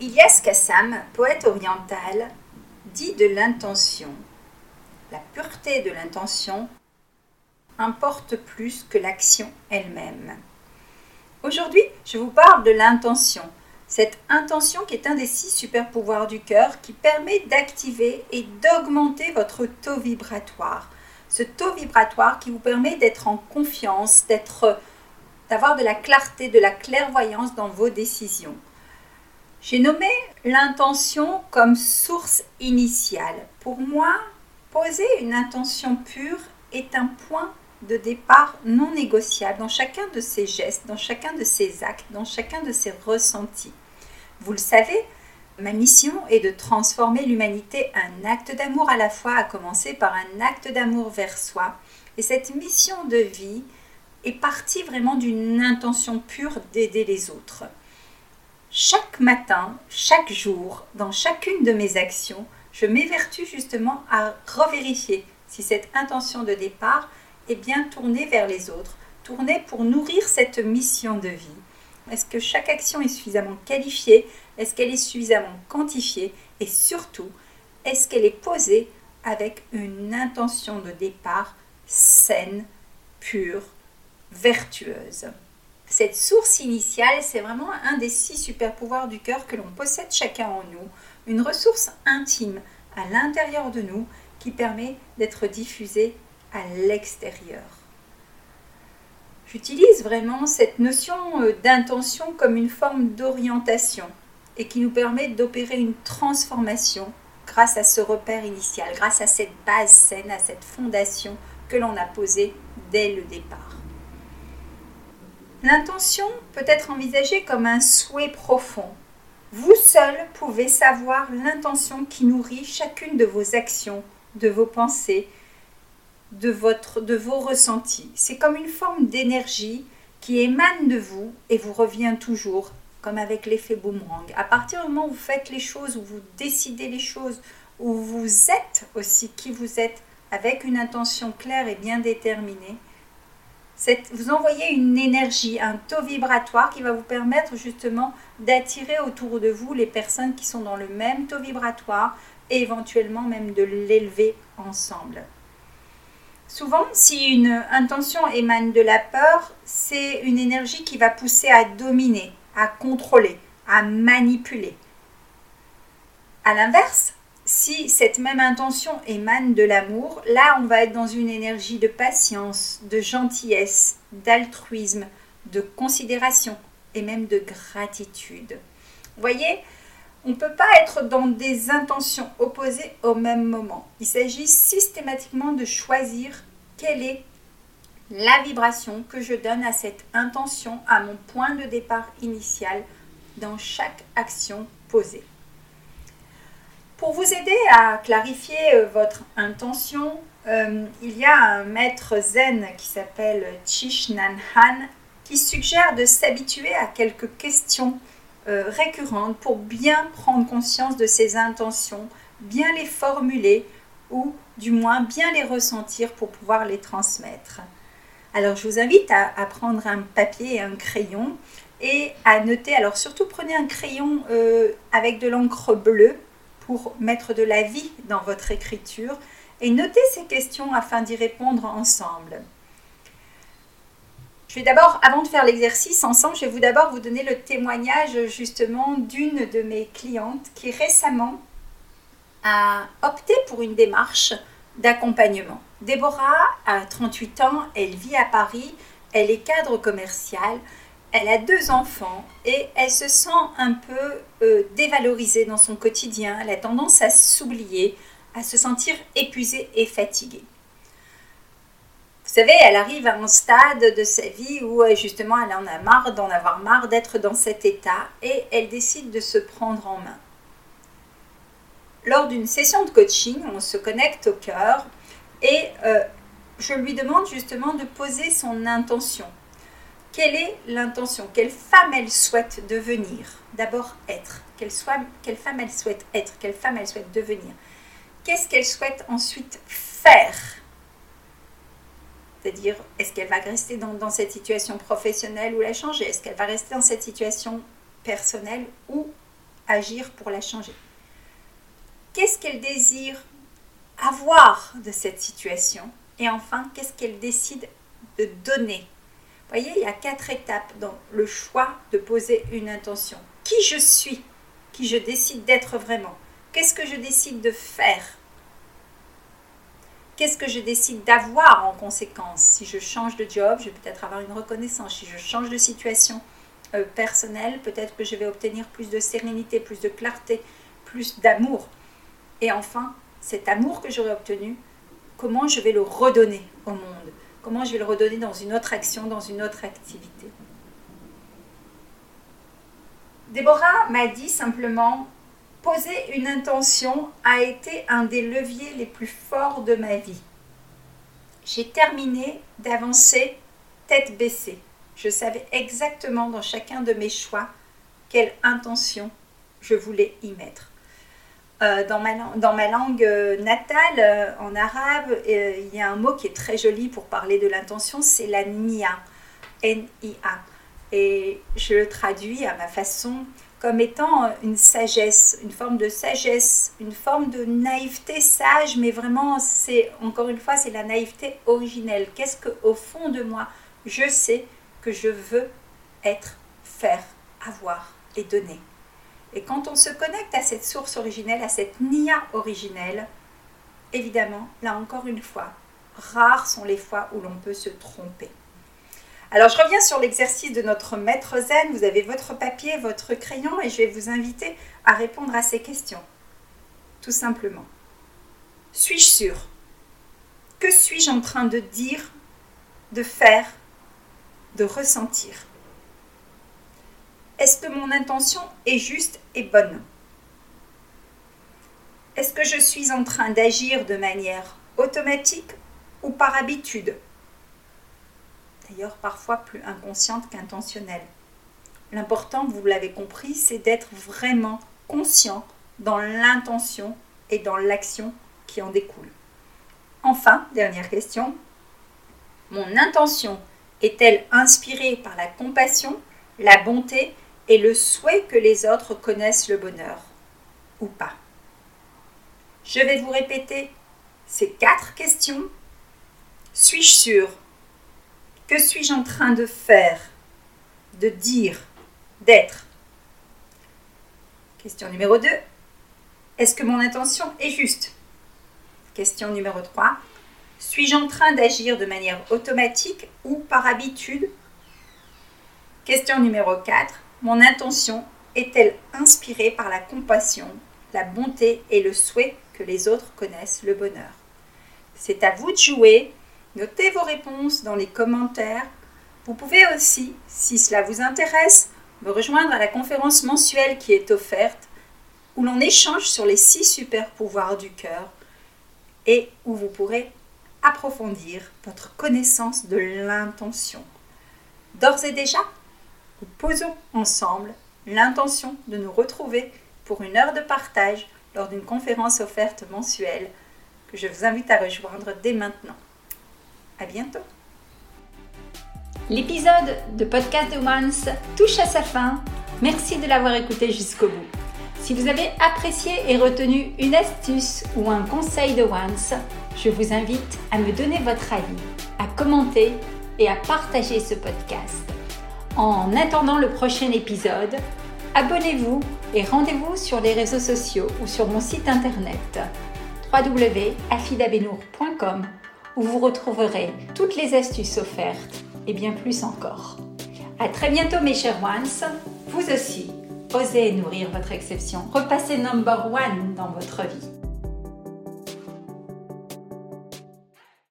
Ilyas Kassam, poète oriental, dit de l'intention. La pureté de l'intention importe plus que l'action elle-même. Aujourd'hui, je vous parle de l'intention. Cette intention qui est un des six super pouvoirs du cœur qui permet d'activer et d'augmenter votre taux vibratoire ce taux vibratoire qui vous permet d'être en confiance, d'avoir de la clarté, de la clairvoyance dans vos décisions. J'ai nommé l'intention comme source initiale. Pour moi, poser une intention pure est un point de départ non négociable dans chacun de ses gestes, dans chacun de ses actes, dans chacun de ses ressentis. Vous le savez, Ma mission est de transformer l'humanité un acte d'amour à la fois, à commencer par un acte d'amour vers soi. Et cette mission de vie est partie vraiment d'une intention pure d'aider les autres. Chaque matin, chaque jour, dans chacune de mes actions, je m'évertue justement à revérifier si cette intention de départ est bien tournée vers les autres, tournée pour nourrir cette mission de vie. Est-ce que chaque action est suffisamment qualifiée? Est-ce qu'elle est suffisamment quantifiée? Et surtout, est-ce qu'elle est posée avec une intention de départ saine, pure, vertueuse? Cette source initiale, c'est vraiment un des six super pouvoirs du cœur que l'on possède chacun en nous, une ressource intime à l'intérieur de nous qui permet d'être diffusée à l'extérieur. J'utilise vraiment cette notion euh, d'intention comme une forme d'orientation et qui nous permet d'opérer une transformation grâce à ce repère initial, grâce à cette base saine, à cette fondation que l'on a posée dès le départ. L'intention peut être envisagée comme un souhait profond. Vous seul pouvez savoir l'intention qui nourrit chacune de vos actions, de vos pensées, de, vos ressentis. C'est comme une forme d'énergie qui émane de vous et vous revient toujours comme avec l'effet boomerang. À partir du moment où vous faites les choses, où vous décidez les choses, où vous êtes aussi qui vous êtes, avec une intention claire et bien déterminée, vous envoyez une énergie, un taux vibratoire qui va vous permettre justement d'attirer autour de vous les personnes qui sont dans le même taux vibratoire et éventuellement même de l'élever ensemble. Souvent, si une intention émane de la peur, c'est une énergie qui va pousser à dominer, à contrôler, à manipuler. À l'inverse, si cette même intention émane de l'amour, là on va être dans une énergie de patience, de gentillesse, d'altruisme, de considération et même de gratitude. Vous voyez, on ne peut pas être dans des intentions opposées au même moment. Il s'agit systématiquement de choisir quelle est la vibration que je donne à cette intention, à mon point de départ initial dans chaque action posée. Pour vous aider à clarifier euh, votre intention, euh, il y a un maître zen qui s'appelle Chish Nan Han qui suggère de s'habituer à quelques questions euh, récurrentes pour bien prendre conscience de ses intentions, bien les formuler ou du moins bien les ressentir pour pouvoir les transmettre. Alors je vous invite à, prendre un papier et un crayon et à noter. Alors surtout prenez un crayon avec de l'encre bleue pour mettre de la vie dans votre écriture et notez ces questions afin d'y répondre ensemble. Je vais d'abord, avant de faire l'exercice ensemble, je vais vous d'abord vous donner le témoignage justement d'une de mes clientes qui récemment a opté pour une démarche d'accompagnement. Déborah a 38 ans, elle vit à Paris, elle est cadre commercial, elle a deux enfants et elle se sent un peu euh, dévalorisée dans son quotidien. Elle a tendance à s'oublier, à se sentir épuisée et fatiguée. Vous savez, elle arrive à un stade de sa vie où euh, justement elle en a marre d'en avoir marre d'être dans cet état et elle décide de se prendre en main. Lors d'une session de coaching, on se connecte au cœur et euh, je lui demande justement de poser son intention. Quelle est l'intention? Quelle femme elle souhaite devenir? D'abord être. Quelle, femme elle souhaite être? Quelle femme elle souhaite devenir? Qu'est-ce qu'elle souhaite ensuite faire? C'est-à-dire, est-ce qu'elle va rester dans, cette situation professionnelle ou la changer? Est-ce qu'elle va rester dans cette situation personnelle ou agir pour la changer? Qu'est-ce qu'elle désire avoir de cette situation? Et enfin, qu'est-ce qu'elle décide de donner? Voyez, il y a quatre étapes dans le choix de poser une intention. Qui je suis? Qui je décide d'être vraiment? Qu'est-ce que je décide de faire? Qu'est-ce que je décide d'avoir en conséquence? Si je change de job, je vais peut-être avoir une reconnaissance. Si je change de situation euh, personnelle, peut-être que je vais obtenir plus de sérénité, plus de clarté, plus d'amour. Et enfin, cet amour que j'aurais obtenu, comment je vais le redonner au monde? Comment je vais le redonner dans une autre action, dans une autre activité? Déborah m'a dit simplement, poser une intention a été un des leviers les plus forts de ma vie. J'ai terminé d'avancer tête baissée. Je savais exactement dans chacun de mes choix quelle intention je voulais y mettre. Euh, dans, ma, langue euh, natale, euh, en arabe, il y a un mot qui est très joli pour parler de l'intention, c'est la nia, N-I-A. Et je le traduis à ma façon comme étant une sagesse, une forme de sagesse, une forme de naïveté sage, mais vraiment, c'est encore une fois, c'est la naïveté originelle. Qu'est-ce que au fond de moi, je sais que je veux être, faire, avoir et donner? Et quand on se connecte à cette source originelle, à cette Nia originelle, évidemment, là encore une fois, rares sont les fois où l'on peut se tromper. Alors je reviens sur l'exercice de notre maître zen. Vous avez votre papier, votre crayon et je vais vous inviter à répondre à ces questions. Tout simplement. Suis-je sûr Que suis-je en train de dire, de faire, de ressentir? Est-ce que mon intention est juste et bonne Est-ce que je suis en train d'agir de manière automatique ou par habitude D'ailleurs, parfois plus inconsciente qu'intentionnelle. L'important, vous l'avez compris, c'est d'être vraiment conscient dans l'intention et dans l'action qui en découle. Enfin, dernière question, mon intention est-elle inspirée par la compassion, la bonté et le souhait que les autres connaissent le bonheur ou pas. Je vais vous répéter ces quatre questions. Suis-je sûr Que suis-je en train de faire, de dire, d'être? Question numéro 2. Est-ce que mon intention est juste? Question numéro 3. Suis-je en train d'agir de manière automatique ou par habitude? Question numéro 4. Mon intention est-elle inspirée par la compassion, la bonté et le souhait que les autres connaissent le bonheur? C'est à vous de jouer. Notez vos réponses dans les commentaires. Vous pouvez aussi, si cela vous intéresse, me rejoindre à la conférence mensuelle qui est offerte, où l'on échange sur les six super pouvoirs du cœur et où vous pourrez approfondir votre connaissance de l'intention. D'ores et déjà, posons ensemble l'intention de nous retrouver pour une heure de partage lors d'une conférence offerte mensuelle que je vous invite à rejoindre dès maintenant. À bientôt. L'épisode de Podcast de Once touche à sa fin. Merci de l'avoir écouté jusqu'au bout. Si vous avez apprécié et retenu une astuce ou un conseil de Once, je vous invite à me donner votre avis, à commenter et à partager ce podcast. En attendant le prochain épisode, abonnez-vous et rendez-vous sur les réseaux sociaux ou sur mon site internet www.afidabenour.com où vous retrouverez toutes les astuces offertes et bien plus encore. À très bientôt mes chers ones, vous aussi, osez nourrir votre exception, repassez number one dans votre vie.